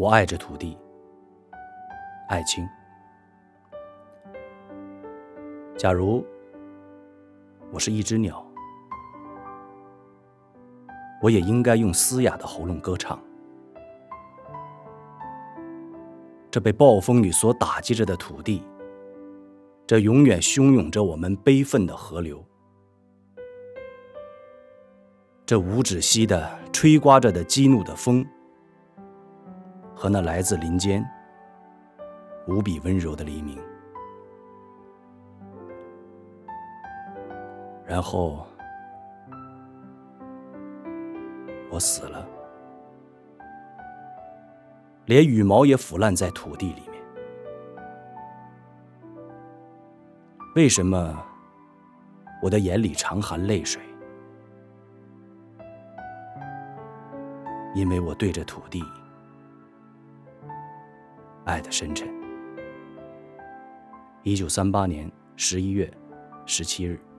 我爱着土地，爱卿。假如我是一只鸟，我也应该用嘶哑的喉咙歌唱。这被暴风雨所打击着的土地，这永远汹涌着我们悲愤的河流，这无止息的吹刮着的激怒的风。和那来自林间无比温柔的黎明，然后我死了，连羽毛也腐烂在土地里面。为什么我的眼里常含泪水？因为我对着土地。爱的深沉。一九三八年十一月十七日。